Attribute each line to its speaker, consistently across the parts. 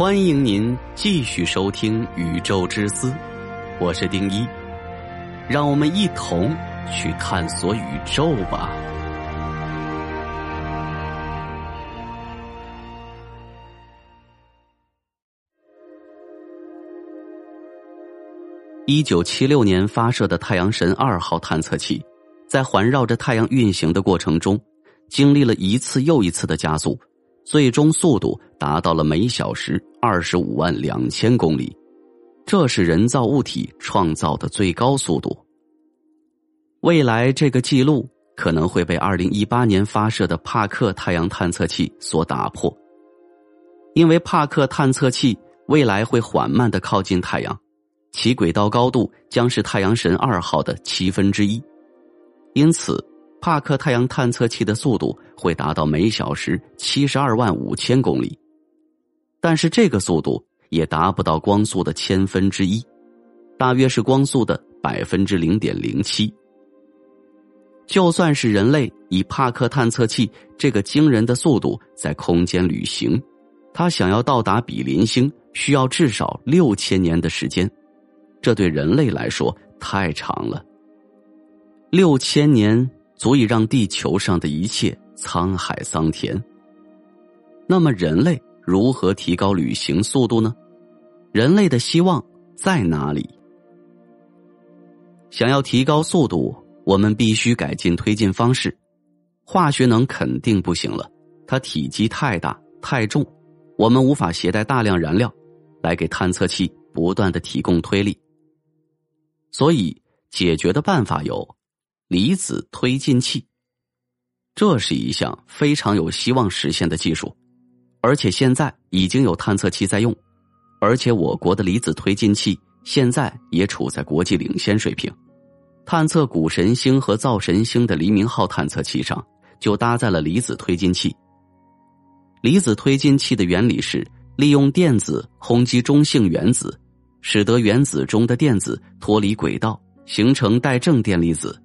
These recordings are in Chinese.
Speaker 1: 欢迎您继续收听《宇宙之思》，我是丁一，让我们一同去探索宇宙吧。一九七六年发射的太阳神二号探测器，在环绕着太阳运行的过程中，经历了一次又一次的加速。最终速度达到了每小时二十五万两千公里，这是人造物体创造的最高速度。未来这个记录可能会被二零一八年发射的帕克太阳探测器所打破，因为帕克探测器未来会缓慢的靠近太阳，其轨道高度将是太阳神二号的七分之一，因此。帕克太阳探测器的速度会达到每小时七十二万五千公里，但是这个速度也达不到光速的千分之一，大约是光速的百分之零点零七。就算是人类以帕克探测器这个惊人的速度在空间旅行，他想要到达比邻星需要至少六千年的时间，这对人类来说太长了。六千年。足以让地球上的一切沧海桑田。那么，人类如何提高旅行速度呢？人类的希望在哪里？想要提高速度，我们必须改进推进方式。化学能肯定不行了，它体积太大太重，我们无法携带大量燃料来给探测器不断的提供推力。所以，解决的办法有。离子推进器，这是一项非常有希望实现的技术，而且现在已经有探测器在用，而且我国的离子推进器现在也处在国际领先水平。探测谷神星和灶神星的黎明号探测器上就搭载了离子推进器。离子推进器的原理是利用电子轰击中性原子，使得原子中的电子脱离轨道，形成带正电粒子。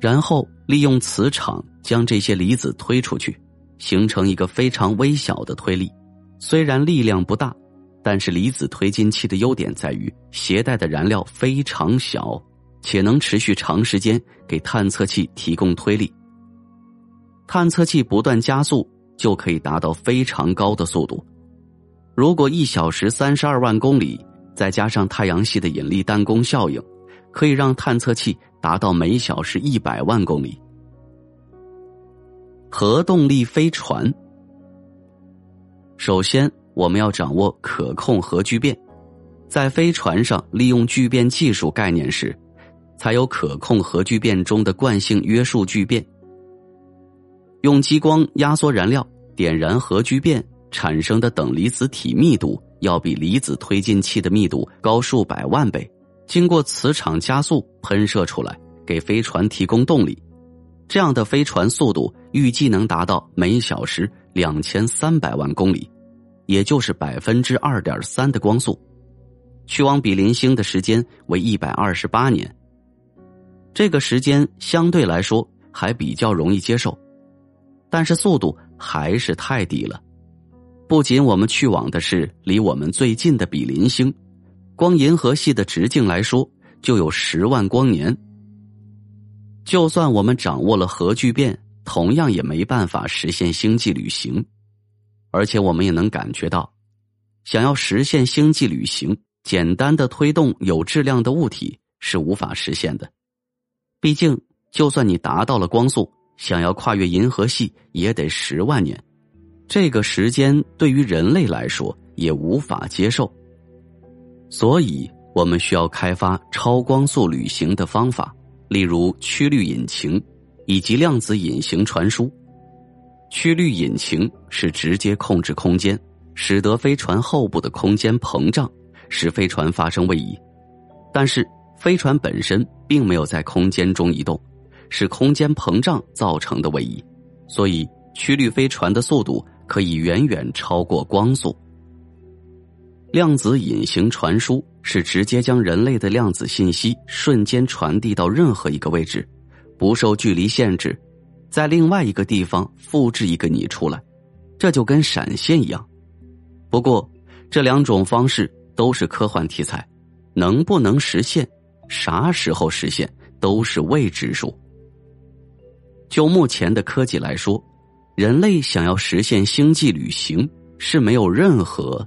Speaker 1: 然后利用磁场将这些离子推出去，形成一个非常微小的推力。虽然力量不大，但是离子推进器的优点在于携带的燃料非常小，且能持续长时间给探测器提供推力。探测器不断加速，就可以达到非常高的速度。如果一小时三十二万公里，再加上太阳系的引力弹弓效应。可以让探测器达到每小时一百万公里。核动力飞船，首先我们要掌握可控核聚变，在飞船上利用聚变技术概念时，才有可控核聚变中的惯性约束聚变。用激光压缩燃料，点燃核聚变产生的等离子体密度，要比离子推进器的密度高数百万倍。经过磁场加速喷射出来，给飞船提供动力。这样的飞船速度预计能达到每小时两千三百万公里，也就是百分之二点三的光速。去往比邻星的时间为一百二十八年。这个时间相对来说还比较容易接受，但是速度还是太低了。不仅我们去往的是离我们最近的比邻星。光银河系的直径来说，就有十万光年。就算我们掌握了核聚变，同样也没办法实现星际旅行。而且我们也能感觉到，想要实现星际旅行，简单的推动有质量的物体是无法实现的。毕竟，就算你达到了光速，想要跨越银河系也得十万年，这个时间对于人类来说也无法接受。所以，我们需要开发超光速旅行的方法，例如曲率引擎以及量子隐形传输。曲率引擎是直接控制空间，使得飞船后部的空间膨胀，使飞船发生位移。但是，飞船本身并没有在空间中移动，是空间膨胀造成的位移。所以，曲率飞船的速度可以远远超过光速。量子隐形传输是直接将人类的量子信息瞬间传递到任何一个位置，不受距离限制，在另外一个地方复制一个你出来，这就跟闪现一样。不过，这两种方式都是科幻题材，能不能实现，啥时候实现都是未知数。就目前的科技来说，人类想要实现星际旅行是没有任何